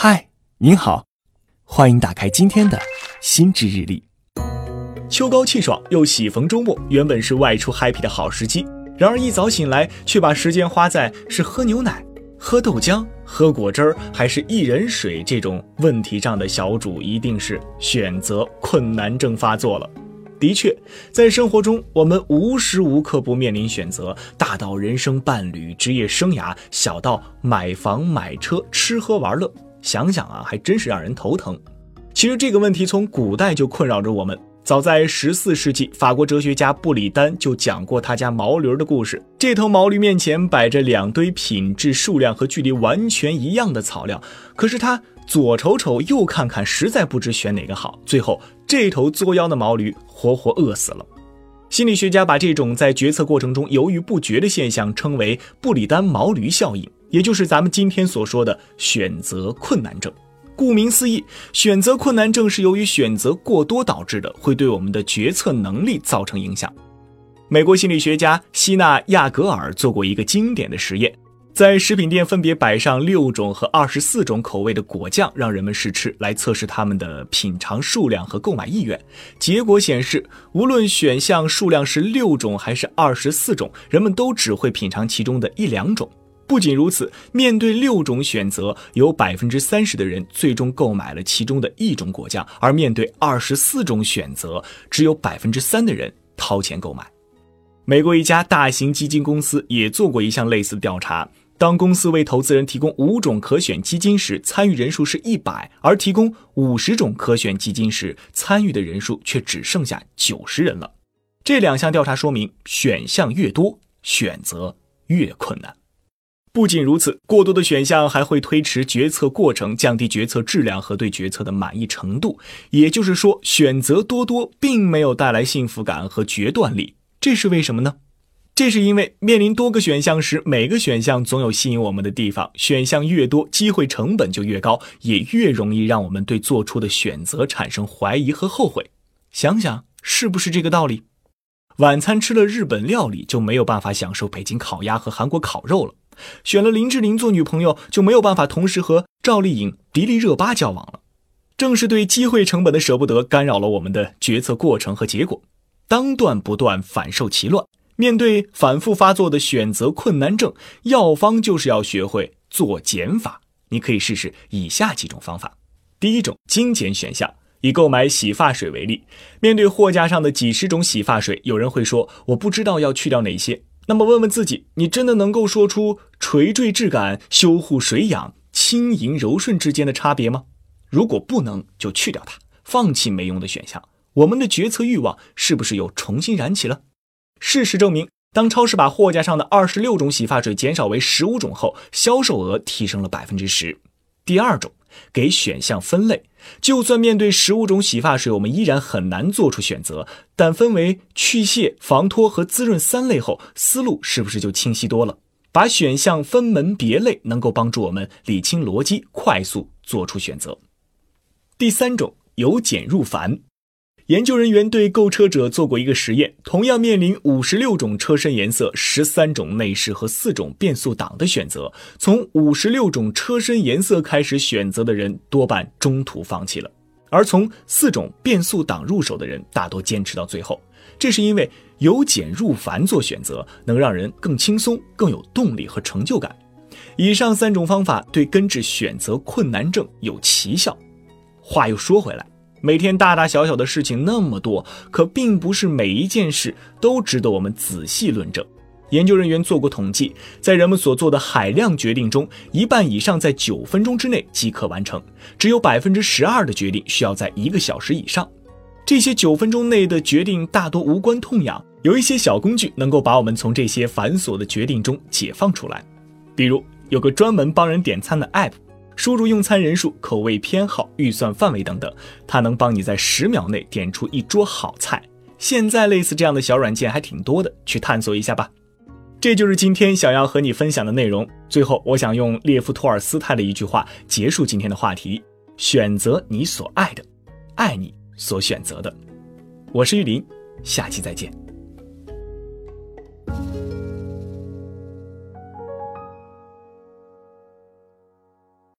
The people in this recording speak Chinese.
嗨，您好，欢迎打开今天的心智日历。秋高气爽，又喜逢周末，原本是外出 happy 的好时机。然而一早醒来，却把时间花在是喝牛奶、喝豆浆、喝果汁儿，还是薏仁水这种问题上的小主，一定是选择困难症发作了。的确，在生活中，我们无时无刻不面临选择，大到人生伴侣、职业生涯，小到买房买车、吃喝玩乐。想想啊，还真是让人头疼。其实这个问题从古代就困扰着我们。早在十四世纪，法国哲学家布里丹就讲过他家毛驴的故事。这头毛驴面前摆着两堆品质、数量和距离完全一样的草料，可是他左瞅瞅，右看看，实在不知选哪个好。最后，这头作妖的毛驴活活饿死了。心理学家把这种在决策过程中犹豫不决的现象称为布里丹毛驴效应。也就是咱们今天所说的选择困难症。顾名思义，选择困难症是由于选择过多导致的，会对我们的决策能力造成影响。美国心理学家希纳亚格尔做过一个经典的实验，在食品店分别摆上六种和二十四种口味的果酱，让人们试吃，来测试他们的品尝数量和购买意愿。结果显示，无论选项数量是六种还是二十四种，人们都只会品尝其中的一两种。不仅如此，面对六种选择，有百分之三十的人最终购买了其中的一种果酱；而面对二十四种选择，只有百分之三的人掏钱购买。美国一家大型基金公司也做过一项类似的调查：当公司为投资人提供五种可选基金时，参与人数是一百；而提供五十种可选基金时，参与的人数却只剩下九十人了。这两项调查说明，选项越多，选择越困难。不仅如此，过多的选项还会推迟决策过程，降低决策质量和对决策的满意程度。也就是说，选择多多并没有带来幸福感和决断力。这是为什么呢？这是因为面临多个选项时，每个选项总有吸引我们的地方。选项越多，机会成本就越高，也越容易让我们对做出的选择产生怀疑和后悔。想想是不是这个道理？晚餐吃了日本料理，就没有办法享受北京烤鸭和韩国烤肉了。选了林志玲做女朋友，就没有办法同时和赵丽颖、迪丽热巴交往了。正是对机会成本的舍不得，干扰了我们的决策过程和结果。当断不断，反受其乱。面对反复发作的选择困难症，药方就是要学会做减法。你可以试试以下几种方法。第一种，精简选项。以购买洗发水为例，面对货架上的几十种洗发水，有人会说：“我不知道要去掉哪些。”那么问问自己，你真的能够说出垂坠质感、修护水养、轻盈柔顺之间的差别吗？如果不能，就去掉它，放弃没用的选项。我们的决策欲望是不是又重新燃起了？事实证明，当超市把货架上的二十六种洗发水减少为十五种后，销售额提升了百分之十。第二种，给选项分类。就算面对十五种洗发水，我们依然很难做出选择。但分为去屑、防脱和滋润三类后，思路是不是就清晰多了？把选项分门别类，能够帮助我们理清逻辑，快速做出选择。第三种，由简入繁。研究人员对购车者做过一个实验，同样面临五十六种车身颜色、十三种内饰和四种变速档的选择，从五十六种车身颜色开始选择的人多半中途放弃了，而从四种变速档入手的人大多坚持到最后。这是因为由简入繁做选择能让人更轻松、更有动力和成就感。以上三种方法对根治选择困难症有奇效。话又说回来。每天大大小小的事情那么多，可并不是每一件事都值得我们仔细论证。研究人员做过统计，在人们所做的海量决定中，一半以上在九分钟之内即可完成，只有百分之十二的决定需要在一个小时以上。这些九分钟内的决定大多无关痛痒，有一些小工具能够把我们从这些繁琐的决定中解放出来。比如，有个专门帮人点餐的 App。输入用餐人数、口味偏好、预算范围等等，它能帮你在十秒内点出一桌好菜。现在类似这样的小软件还挺多的，去探索一下吧。这就是今天想要和你分享的内容。最后，我想用列夫·托尔斯泰的一句话结束今天的话题：选择你所爱的，爱你所选择的。我是玉林，下期再见。